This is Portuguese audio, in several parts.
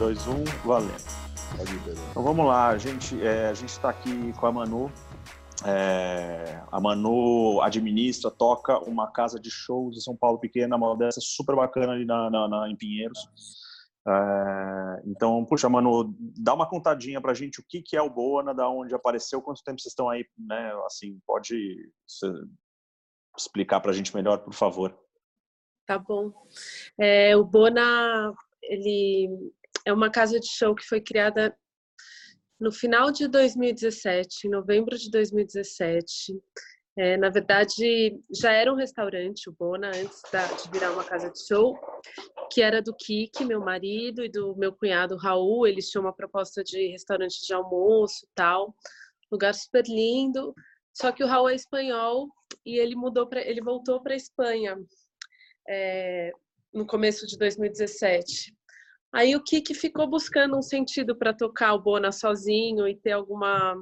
2, 1, valendo. Então vamos lá, a gente é, a gente está aqui com a Manu. É, a Manu administra, toca uma casa de shows em São Paulo pequena, uma dessa super bacana ali na, na, na em Pinheiros. É, então, puxa, Manu, dá uma contadinha pra gente o que, que é o Bona, da onde apareceu, quanto tempo vocês estão aí, né? Assim, pode explicar pra gente melhor, por favor. Tá bom. É, o Bona, ele é uma casa de show que foi criada no final de 2017, em novembro de 2017. É, na verdade, já era um restaurante, o Bona, antes da, de virar uma casa de show, que era do Kiki, meu marido, e do meu cunhado Raul. Eles tinham uma proposta de restaurante de almoço tal, lugar super lindo. Só que o Raul é espanhol e ele mudou para, ele voltou para Espanha é, no começo de 2017. Aí o Kiki ficou buscando um sentido para tocar o Bona sozinho e ter alguma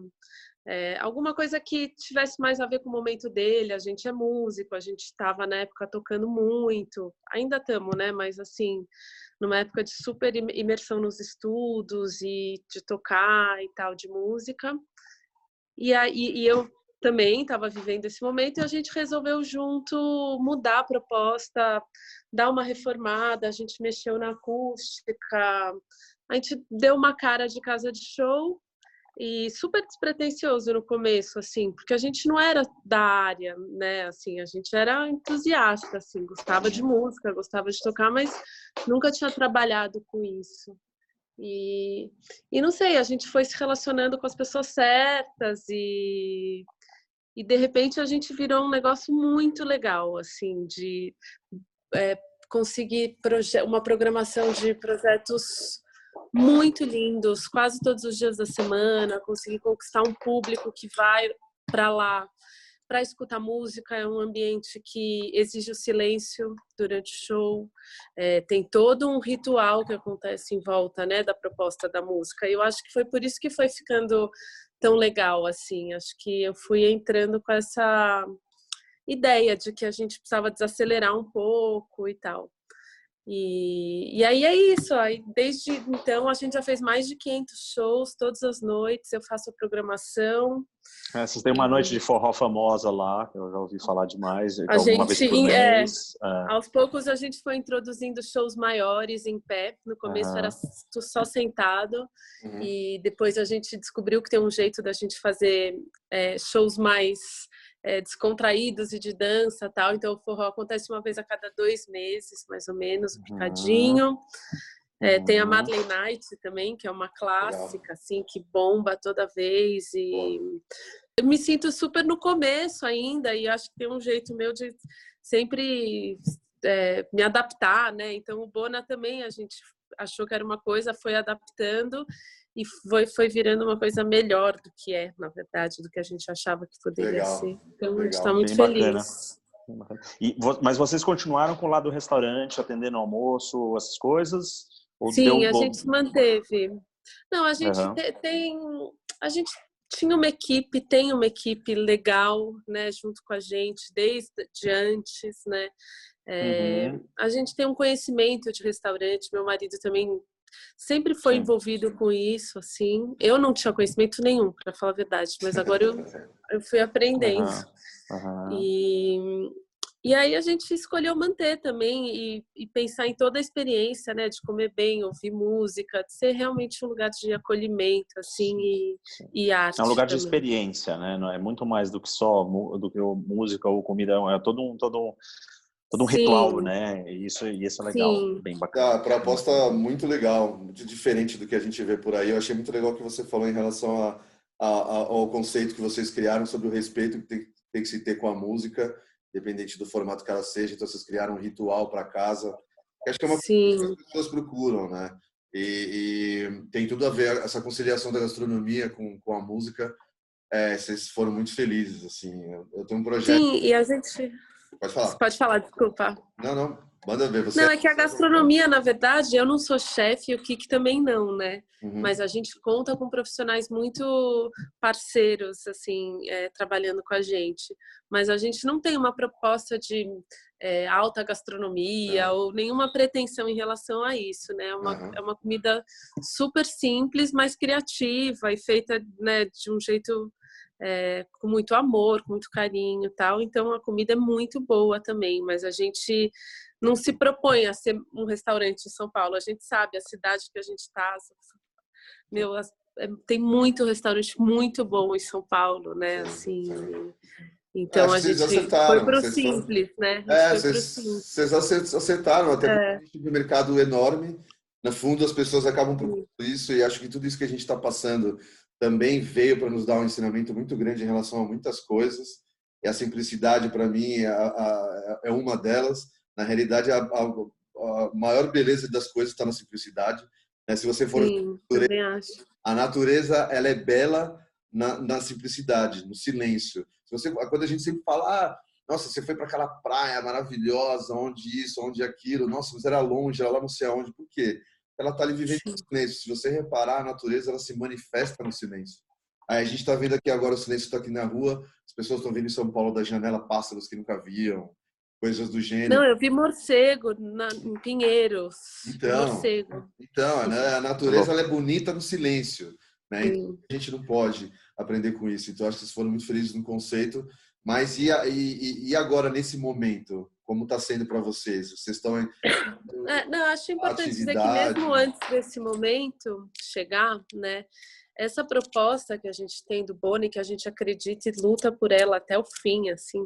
é, alguma coisa que tivesse mais a ver com o momento dele. A gente é músico, a gente estava na época tocando muito, ainda estamos, né? Mas assim, numa época de super imersão nos estudos e de tocar e tal de música. E aí e eu também estava vivendo esse momento e a gente resolveu junto mudar a proposta, dar uma reformada, a gente mexeu na acústica, a gente deu uma cara de casa de show e super despretensioso no começo, assim, porque a gente não era da área, né, assim, a gente era entusiasta, assim, gostava de música, gostava de tocar, mas nunca tinha trabalhado com isso. E, e não sei, a gente foi se relacionando com as pessoas certas e e de repente a gente virou um negócio muito legal, assim, de é, conseguir uma programação de projetos muito lindos, quase todos os dias da semana, conseguir conquistar um público que vai para lá para escutar música, é um ambiente que exige o silêncio durante o show, é, tem todo um ritual que acontece em volta né, da proposta da música. E eu acho que foi por isso que foi ficando tão legal assim. Acho que eu fui entrando com essa ideia de que a gente precisava desacelerar um pouco e tal. E, e aí é isso. Aí desde então a gente já fez mais de 500 shows todas as noites. Eu faço a programação. É, vocês têm uma e... noite de forró famosa lá, que eu já ouvi falar demais. A gente, é, é, aos poucos a gente foi introduzindo shows maiores em pé. No começo uhum. era só sentado uhum. e depois a gente descobriu que tem um jeito da gente fazer é, shows mais é, descontraídos e de dança tal. Então o forró acontece uma vez a cada dois meses, mais ou menos, um picadinho. Uhum. É, tem a uhum. Madeleine Night também, que é uma clássica, assim, que bomba toda vez. E eu me sinto super no começo ainda, e acho que tem um jeito meu de sempre é, me adaptar, né? Então o Bona também a gente achou que era uma coisa, foi adaptando e foi, foi virando uma coisa melhor do que é, na verdade, do que a gente achava que poderia Legal. ser. Então Legal. a gente está muito feliz. E, mas vocês continuaram com o lado do restaurante, atendendo almoço, essas coisas? Sim, a bom... gente manteve. Não, a gente uhum. tem. A gente tinha uma equipe, tem uma equipe legal, né, junto com a gente desde de antes, né. É, uhum. A gente tem um conhecimento de restaurante. Meu marido também sempre foi Sim. envolvido com isso, assim. Eu não tinha conhecimento nenhum, para falar a verdade, mas agora eu, eu fui aprendendo. Uhum. Uhum. E, e aí a gente escolheu manter também e, e, pensar em toda a experiência, né, de comer bem, ouvir música, de ser realmente um lugar de acolhimento, assim, e, e arte. É um lugar também. de experiência, né? Não é muito mais do que só do que música ou comida, é todo um todo um todo um Sim. ritual, né? E isso, e isso é legal, Sim. bem bacana. A proposta muito legal, muito diferente do que a gente vê por aí. Eu achei muito legal o que você falou em relação a, a, a, ao conceito que vocês criaram sobre o respeito que tem, tem, que se ter com a música, independente do formato que ela seja. Então, vocês criaram um ritual para casa. Acho que é uma Sim. coisa que as pessoas procuram, né? E, e, tem tudo a ver essa conciliação da gastronomia com, com a música. É, vocês foram muito felizes, assim. Eu, eu tenho um projeto. Sim, e a gente Pode falar. Pode falar, desculpa. Não, não. Manda ver. Você não, é que a gastronomia, na verdade, eu não sou chefe e o Kik também não, né? Uhum. Mas a gente conta com profissionais muito parceiros, assim, é, trabalhando com a gente. Mas a gente não tem uma proposta de é, alta gastronomia ou nenhuma pretensão em relação a isso, né? É uma, uhum. é uma comida super simples, mas criativa e feita né, de um jeito é, com muito amor, com muito carinho tal. Então a comida é muito boa também, mas a gente não se propõe a ser um restaurante em São Paulo. A gente sabe a cidade que a gente está. Meu, é, tem muito restaurante muito bom em São Paulo, né? Assim, então a gente foi para o simples, né? É, vocês acertaram, até é. porque um mercado enorme. No fundo, as pessoas acabam procurando isso e acho que tudo isso que a gente está passando também veio para nos dar um ensinamento muito grande em relação a muitas coisas. E a simplicidade, para mim, é, é uma delas. Na realidade, a, a, a maior beleza das coisas está na simplicidade. Né? Se você for Sim, natureza, a natureza ela é bela na, na, simplicidade, no silêncio. Se você, quando a gente sempre fala, ah, nossa, você foi para aquela praia maravilhosa, onde isso, onde aquilo, nossa, mas era longe, era lá não sei aonde. Por quê? Ela está ali vivendo no silêncio. Se você reparar, a natureza ela se manifesta no silêncio. Aí a gente está vendo aqui agora o silêncio está aqui na rua, as pessoas estão vendo em São Paulo da janela pássaros que nunca viam, coisas do gênero. Não, eu vi morcego na, em Pinheiros. Então, morcego. então né, a natureza ela é bonita no silêncio. Né? Então, a gente não pode aprender com isso. Então, acho que vocês foram muito felizes no conceito. Mas e, e, e agora, nesse momento? Como está sendo para vocês? Vocês estão em. É, não, acho importante dizer que mesmo antes desse momento chegar, né? Essa proposta que a gente tem do Boni, que a gente acredita e luta por ela até o fim, assim,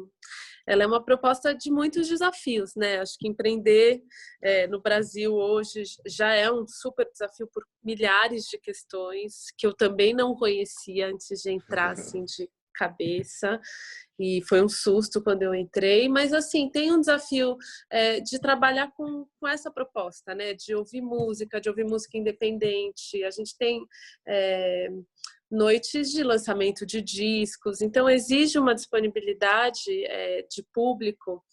ela é uma proposta de muitos desafios, né? Acho que empreender é, no Brasil hoje já é um super desafio por milhares de questões que eu também não conhecia antes de entrar assim de cabeça. E foi um susto quando eu entrei, mas assim, tem um desafio é, de trabalhar com, com essa proposta, né, de ouvir música, de ouvir música independente, a gente tem é, noites de lançamento de discos, então exige uma disponibilidade é, de público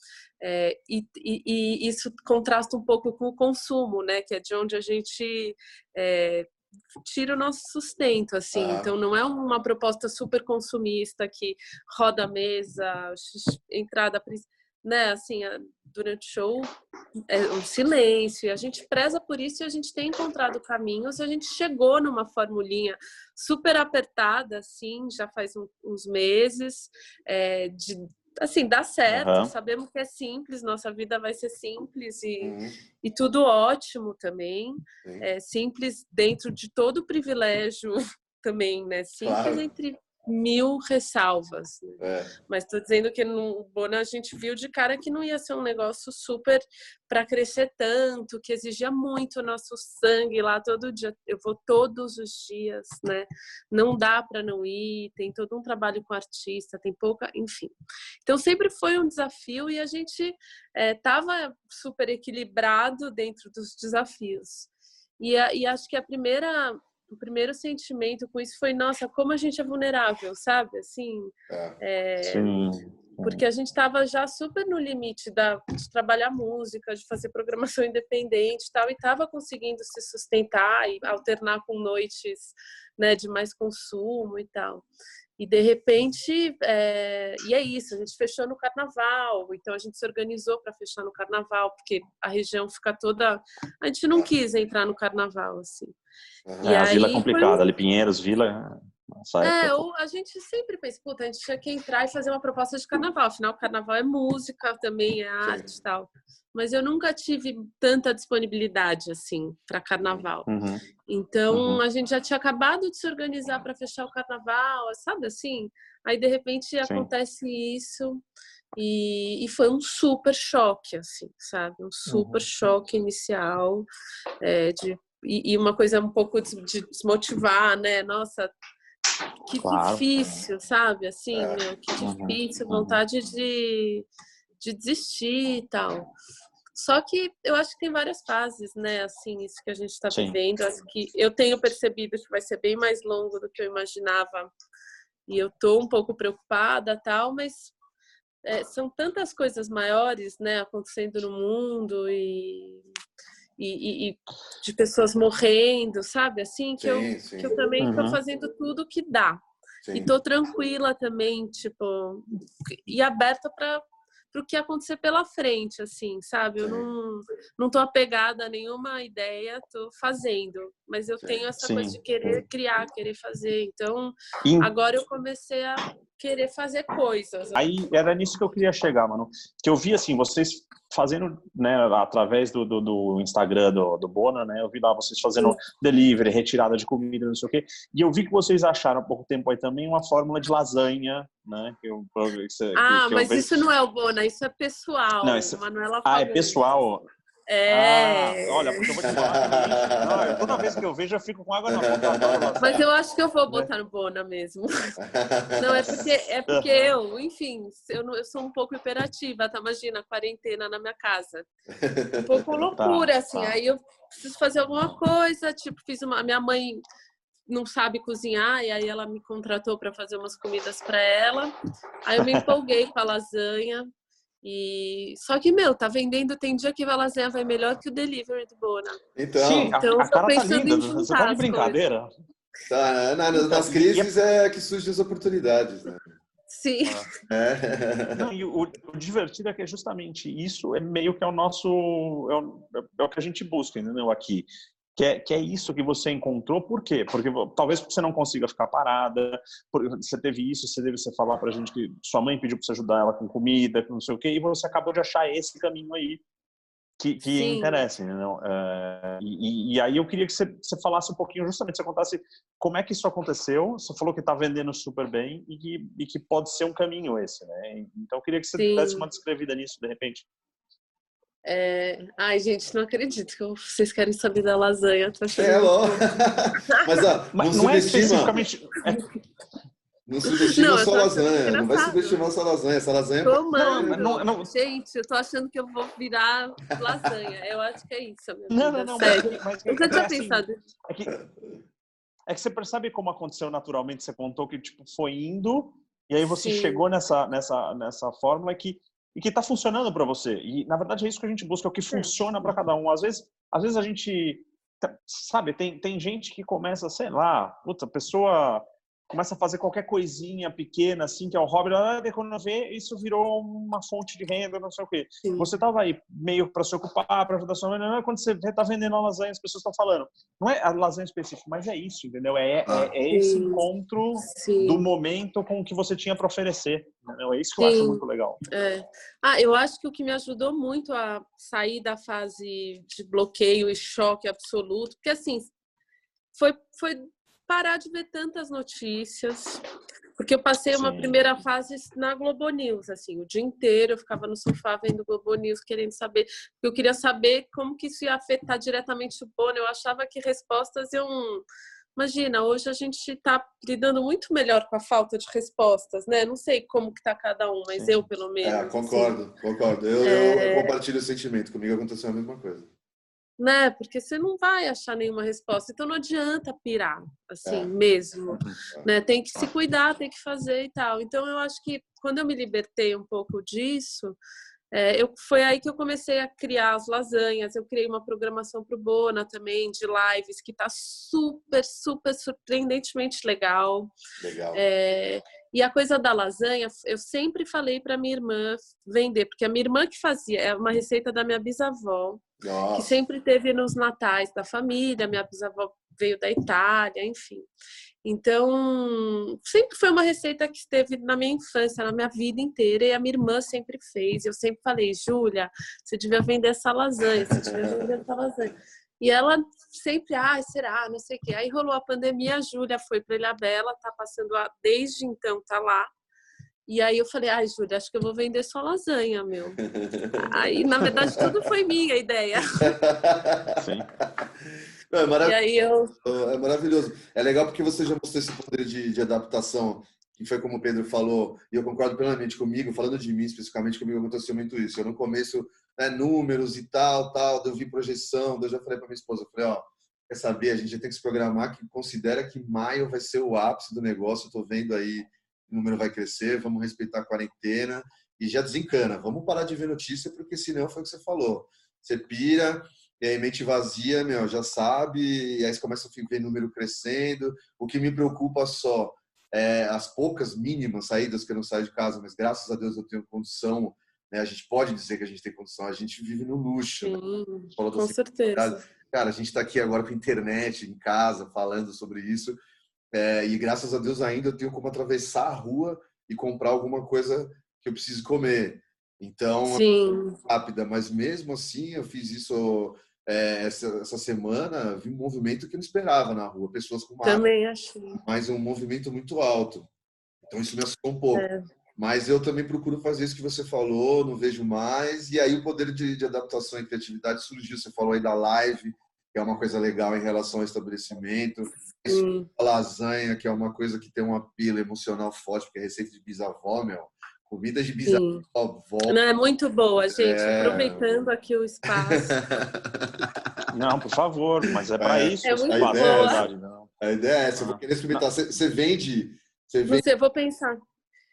é, e, e, e, isso contrasta um pouco com o consumo, né? Que é de onde a gente é, tira o nosso sustento, assim. Ah. Então não é uma proposta super consumista que roda a mesa, entrada, né? Assim, durante o show é um silêncio. E a gente preza por isso e a gente tem encontrado caminhos. A gente chegou numa formulinha super apertada, assim, já faz um, uns meses, é, de assim, dá certo, uhum. sabemos que é simples, nossa vida vai ser simples e, uhum. e tudo ótimo também. É simples dentro de todo o privilégio também, né? Simples claro. entre mil ressalvas. Né? É. Mas estou dizendo que no Bona a gente viu de cara que não ia ser um negócio super para crescer tanto, que exigia muito o nosso sangue lá todo dia. Eu vou todos os dias, né? Não dá para não ir, tem todo um trabalho com artista, tem pouca, enfim. Então sempre foi um desafio e a gente estava é, super equilibrado dentro dos desafios. E, e acho que a primeira o primeiro sentimento com isso foi, nossa, como a gente é vulnerável, sabe? Assim, é. É, porque a gente estava já super no limite da, de trabalhar música, de fazer programação independente e tal, e estava conseguindo se sustentar e alternar com noites né, de mais consumo e tal. E de repente, é... e é isso, a gente fechou no carnaval, então a gente se organizou para fechar no carnaval, porque a região fica toda. A gente não quis entrar no carnaval, assim. E é, a Vila é complicada, um... ali Pinheiros, Vila. É, a gente sempre pensa, puta, a gente tinha que entrar e fazer uma proposta de carnaval, afinal, carnaval é música, também é arte e tal mas eu nunca tive tanta disponibilidade assim para carnaval. Uhum. Então uhum. a gente já tinha acabado de se organizar para fechar o carnaval, sabe assim? Aí de repente Sim. acontece isso e, e, foi um super choque, assim, sabe? Um super uhum. choque inicial é, de, e, e, uma coisa um pouco de, de desmotivar, né? Nossa, que claro. difícil, sabe? Assim, é. meu, que uhum. difícil, uhum. vontade de de desistir e tal. Só que eu acho que tem várias fases, né? Assim, isso que a gente está vivendo. Acho que eu tenho percebido que vai ser bem mais longo do que eu imaginava. E eu tô um pouco preocupada, tal, mas é, são tantas coisas maiores, né, acontecendo no mundo e, e, e de pessoas morrendo, sabe? Assim, que, sim, eu, sim. que eu também estou uhum. fazendo tudo que dá. Sim. E tô tranquila também, tipo, e aberta para para o que acontecer pela frente, assim, sabe? Eu não, não tô apegada a nenhuma ideia, tô fazendo, mas eu tenho essa Sim. coisa de querer criar, querer fazer. Então, agora eu comecei a querer fazer coisas. Aí era nisso que eu queria chegar, mano. Que eu vi assim, vocês fazendo, né, através do, do, do Instagram do, do Bona, né, eu vi lá vocês fazendo delivery, retirada de comida, não sei o quê, e eu vi que vocês acharam há pouco tempo aí também uma fórmula de lasanha, né, que eu, que Ah, que, mas isso não é o Bona, isso é pessoal, não, isso... Manuela Ah, é pessoal? É. Ah, olha, porque eu vou te falar. Não, toda vez que eu vejo, eu fico com água na boca. Mas eu acho que eu vou botar no Bona mesmo. Não, é porque, é porque eu, enfim, eu, eu sou um pouco imperativa, tá? Imagina, quarentena na minha casa. Um pouco tá, loucura, tá, assim. Tá. Aí eu preciso fazer alguma coisa, tipo, fiz uma. Minha mãe não sabe cozinhar e aí ela me contratou para fazer umas comidas para ela. Aí eu me empolguei com a lasanha. E só que meu, tá vendendo, tem dia que a lasanha vai melhor que o delivery do Bona. Então, Sim, então a, a cara tá linda, você tá de brincadeira. Tá, na, nas crises é que surgem as oportunidades, né? Sim. É. Não, e o, o, divertido é que é justamente isso é meio que é o nosso é o, é o que a gente busca, entendeu? Aqui que é, que é isso que você encontrou, por quê? Porque talvez você não consiga ficar parada, você teve isso, você deve você falar pra gente que sua mãe pediu pra você ajudar ela com comida, com não sei o quê, e você acabou de achar esse caminho aí que, que interessa, entendeu? É, e, e, aí eu queria que você, você falasse um pouquinho, justamente, você contasse como é que isso aconteceu, você falou que está vendendo super bem e que, e que pode ser um caminho esse, né? Então eu queria que você Sim. desse uma descrevida nisso, de repente. É... Ai, gente, não acredito que vocês querem saber da lasanha. Tô achando é, lógico. Mas, ó, Mas não, não é especificamente... Não subestima só lasanha, não vai subestimar só lasanha. Essa lasanha tô, não, não, não, Gente, eu tô achando que eu vou virar lasanha. Eu acho que é isso. Não, não, não. Sério. Mas, mas, Nunca tinha é assim, pensado. É que, é que você percebe como aconteceu naturalmente. Você contou que tipo, foi indo, e aí você Sim. chegou nessa, nessa, nessa fórmula que e que está funcionando para você. E na verdade é isso que a gente busca, é o que funciona para cada um. Às vezes, às vezes a gente sabe, tem, tem gente que começa, sei lá, puta, pessoa começa a fazer qualquer coisinha pequena, assim, que é o hobby, e quando vê, isso virou uma fonte de renda, não sei o quê. Sim. Você estava aí meio para se ocupar, para ajudar sua mãe, não é quando você está vendendo a lasanha, as pessoas estão falando. Não é a lasanha específica, mas é isso, entendeu? É, é, ah. é esse encontro Sim. do momento com o que você tinha para oferecer. Entendeu? É isso que Sim. eu acho muito legal. É. Ah, eu acho que o que me ajudou muito a sair da fase de bloqueio e choque absoluto, porque assim, foi, foi parar de ver tantas notícias, porque eu passei uma Sim. primeira fase na Globo News, assim, o dia inteiro eu ficava no sofá vendo Globo News, querendo saber, porque eu queria saber como que isso ia afetar diretamente o Bono, eu achava que respostas iam... Imagina, hoje a gente está lidando muito melhor com a falta de respostas, né? Não sei como que tá cada um, mas Sim. eu, pelo menos. É, concordo, assim. concordo. Eu, é... eu compartilho o sentimento. Comigo aconteceu a mesma coisa né? Porque você não vai achar nenhuma resposta. Então não adianta pirar, assim, é. mesmo, né? Tem que se cuidar, tem que fazer e tal. Então eu acho que quando eu me libertei um pouco disso, é, eu, foi aí que eu comecei a criar as lasanhas. Eu criei uma programação para o Bona também, de lives, que está super, super surpreendentemente legal. Legal. É, e a coisa da lasanha, eu sempre falei para minha irmã vender, porque a minha irmã que fazia, é uma receita da minha bisavó, Nossa. que sempre teve nos natais da família, minha bisavó veio da Itália, enfim. Então, sempre foi uma receita que esteve na minha infância, na minha vida inteira, e a minha irmã sempre fez. Eu sempre falei, Júlia, você devia vender essa lasanha, você devia vender essa lasanha. E ela sempre, ah, será, não sei o quê. Aí rolou a pandemia, a Júlia foi para Ilha Bela, tá passando a, desde então, tá lá. E aí eu falei, ai, Júlia, acho que eu vou vender sua lasanha, meu. aí, na verdade, tudo foi minha ideia. Sim. Não, é, marav eu... é maravilhoso. É legal porque você já mostrou esse poder de, de adaptação, que foi como o Pedro falou, e eu concordo plenamente comigo, falando de mim especificamente, comigo aconteceu muito isso. Eu no começo né, números e tal, tal, eu vi projeção, eu já falei para minha esposa, falei, ó, quer saber, a gente tem que se programar que considera que maio vai ser o ápice do negócio, eu tô vendo aí o número vai crescer, vamos respeitar a quarentena e já desencana, vamos parar de ver notícia porque senão foi o que você falou, você pira e aí mente vazia, meu, já sabe, e aí você começa a ver número crescendo, o que me preocupa só é as poucas mínimas saídas que eu não saio de casa, mas graças a Deus eu tenho condição né? A gente pode dizer que a gente tem condição, a gente vive no luxo. Sim, né? com certeza. Cara, a gente está aqui agora com a internet, em casa, falando sobre isso. É, e graças a Deus ainda eu tenho como atravessar a rua e comprar alguma coisa que eu preciso comer. Então, Sim. rápida, mas mesmo assim eu fiz isso é, essa, essa, semana, vi um movimento que eu não esperava na rua, pessoas com Também achei. Mas um movimento muito alto. Então isso me assustou um pouco. É. Mas eu também procuro fazer isso que você falou, não vejo mais. E aí o poder de, de adaptação e criatividade surgiu. Você falou aí da live, que é uma coisa legal em relação ao estabelecimento. Isso, a lasanha, que é uma coisa que tem um apelo emocional forte, porque é receita de bisavó, meu. Comida de bisavó. Não, é muito boa, gente. É... Aproveitando aqui o espaço. Não, por favor, mas é para é, isso. É muito a ideia, boa. É, não. a ideia é essa. Eu vou querer experimentar. Você, você vende... Você, vende... você vou pensar.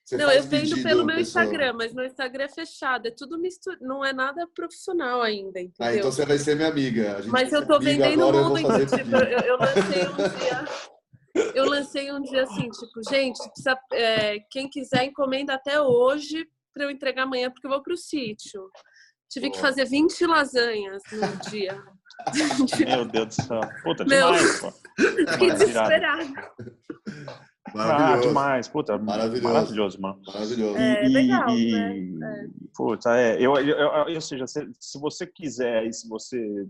Você não, eu vendo pelo meu pessoal. Instagram, mas meu Instagram é fechado, é tudo misturado, não é nada profissional ainda, entendeu? Ah, então você vai ser minha amiga. mas eu tô vendendo muito, eu, tipo, eu, eu, lancei um dia, eu lancei um dia assim, tipo, gente, precisa, é, quem quiser encomenda até hoje para eu entregar amanhã, porque eu vou pro sítio. Tive que fazer 20 lasanhas no dia. Meu Deus do céu. Puta, demais, pô. Fiquei desesperada. Maravilhoso. Ah, demais. Puta, maravilhoso. Maravilhoso, mano. Maravilhoso. É, e, legal, e, né? É. Puta, é. Eu, eu, eu, ou seja, se, se você quiser e se você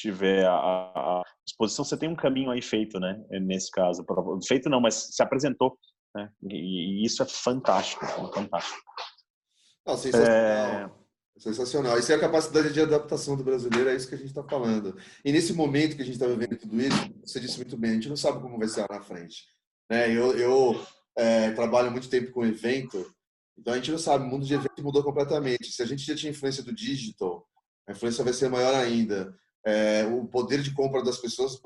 tiver a, a, exposição, você tem um caminho aí feito, né? Nesse caso. Feito não, mas se apresentou. Né? E, e isso é fantástico. É fantástico. Não, sensacional. É... Sensacional. Isso é a capacidade de adaptação do brasileiro, é isso que a gente está falando. E nesse momento que a gente está vivendo tudo isso, você disse muito bem, a gente não sabe como vai ser lá na frente. Né? Eu, eu é, trabalho muito tempo com evento, então a gente não sabe, o mundo de evento mudou completamente. Se a gente já tinha influência do digital, a influência vai ser maior ainda. É, o poder de compra das pessoas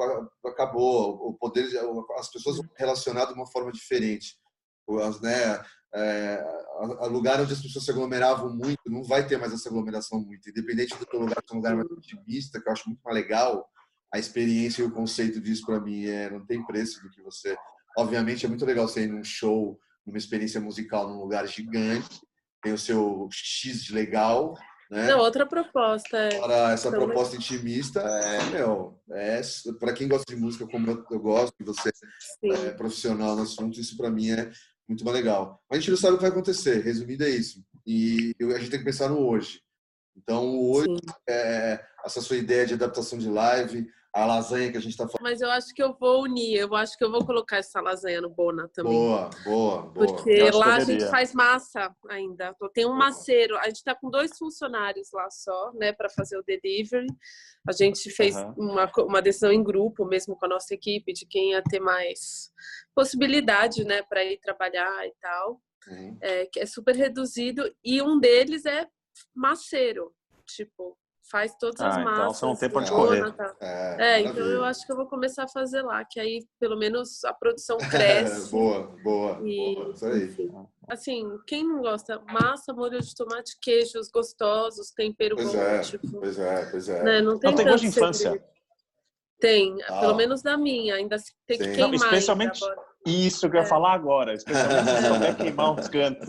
acabou, o poder de, as pessoas vão relacionar de uma forma diferente. As, né, é, a, lugar onde as pessoas se aglomeravam muito, não vai ter mais essa aglomeração muito. Independente do teu lugar ser um lugar mais otimista, que eu acho muito mais legal, a experiência e o conceito disso para mim é não tem preço do que você Obviamente é muito legal você ir num show, numa experiência musical num lugar gigante, tem o seu X de legal, né? Não, outra proposta. É... Essa então, proposta intimista é, meu, é para quem gosta de música como eu, eu gosto, e você Sim. é profissional no assunto, isso para mim é muito mais legal. Mas a gente não sabe o que vai acontecer, resumindo é isso. E a gente tem que pensar no hoje. Então, hoje, é, essa sua ideia de adaptação de live, a lasanha que a gente está falando. Mas eu acho que eu vou unir, eu acho que eu vou colocar essa lasanha no Bona também. Boa, boa, boa. Porque lá a gente faz massa ainda. Tem um maceiro, a gente está com dois funcionários lá só, né, para fazer o delivery. A gente fez uhum. uma, uma decisão em grupo, mesmo com a nossa equipe, de quem ia ter mais possibilidade, né, para ir trabalhar e tal. Uhum. É, que é super reduzido. E um deles é maceiro. Tipo, faz todas ah, as massas. Então você não tem para correr. Tá. É, é então eu acho que eu vou começar a fazer lá, que aí pelo menos a produção cresce. boa, boa, e, boa. Isso aí. Enfim, assim, quem não gosta? Massa, molho de tomate, queijos gostosos, tempero pois bom. É, tipo, pois é, pois é. Né? Não tem, não, tem gosto de infância. Tem, ah. pelo menos da minha, ainda tem que Sim. queimar. Não, especialmente isso que eu ia é. falar agora, especialmente se souber queimar uns cantos.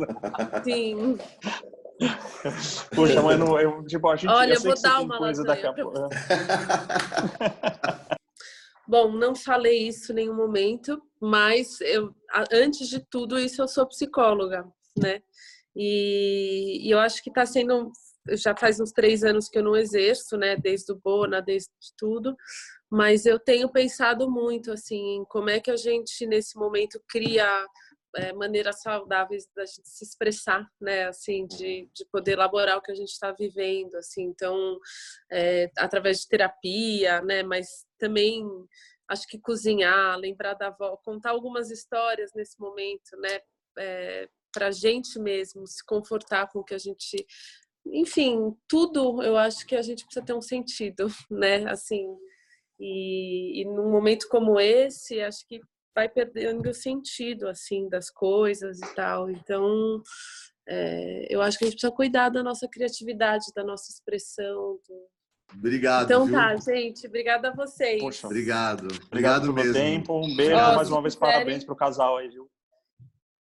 Sim. Puxa, mas não, eu, tipo, a gente Olha, eu vou dar uma coisa daqui a pouco. Bom, não falei isso em nenhum momento, mas eu, antes de tudo isso, eu sou psicóloga, né? E, e eu acho que está sendo. Já faz uns três anos que eu não exerço, né? Desde o Bona, desde tudo. Mas eu tenho pensado muito, assim, como é que a gente, nesse momento, cria é, maneiras saudáveis da gente se expressar, né? Assim, de, de poder elaborar o que a gente está vivendo, assim. Então, é, através de terapia, né? Mas também acho que cozinhar, lembrar da avó, contar algumas histórias nesse momento, né? É, para a gente mesmo se confortar com o que a gente, enfim, tudo. Eu acho que a gente precisa ter um sentido, né? Assim. E, e num momento como esse, acho que vai perdendo o sentido assim das coisas e tal. Então, é, eu acho que a gente precisa cuidar da nossa criatividade, da nossa expressão. Do... Obrigado. Então viu? tá, gente. Obrigada a vocês. Poxa, obrigado. Obrigado, obrigado pelo mesmo. tempo. Um beijo, mais uma vez, parabéns para o casal aí, viu?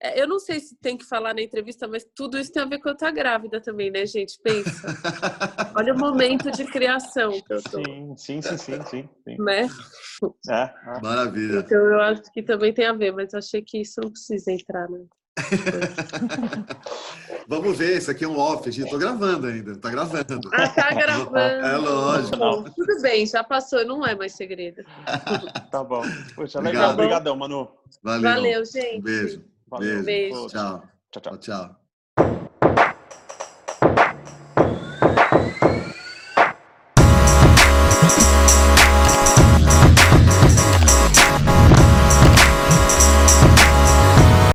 É, eu não sei se tem que falar na entrevista, mas tudo isso tem a ver com eu estar grávida também, né, gente? Pensa. Olha o momento de criação que eu tô. Sim, sim, sim, sim, sim. sim. Né? É, é. Maravilha. Então eu acho que também tem a ver, mas achei que isso não precisa entrar, né? Vamos ver, isso aqui é um off, gente. Tô gravando ainda, tá gravando. Ah, tá gravando. É lógico. Bom, tudo bem, já passou, não é mais segredo. Tá bom. Poxa, Obrigado. legal. Obrigadão, Manu. Valeu. Valeu, gente. Um beijo. Valeu. Beijo. Beijo. Tchau. Tchau, tchau. Tchau, tchau.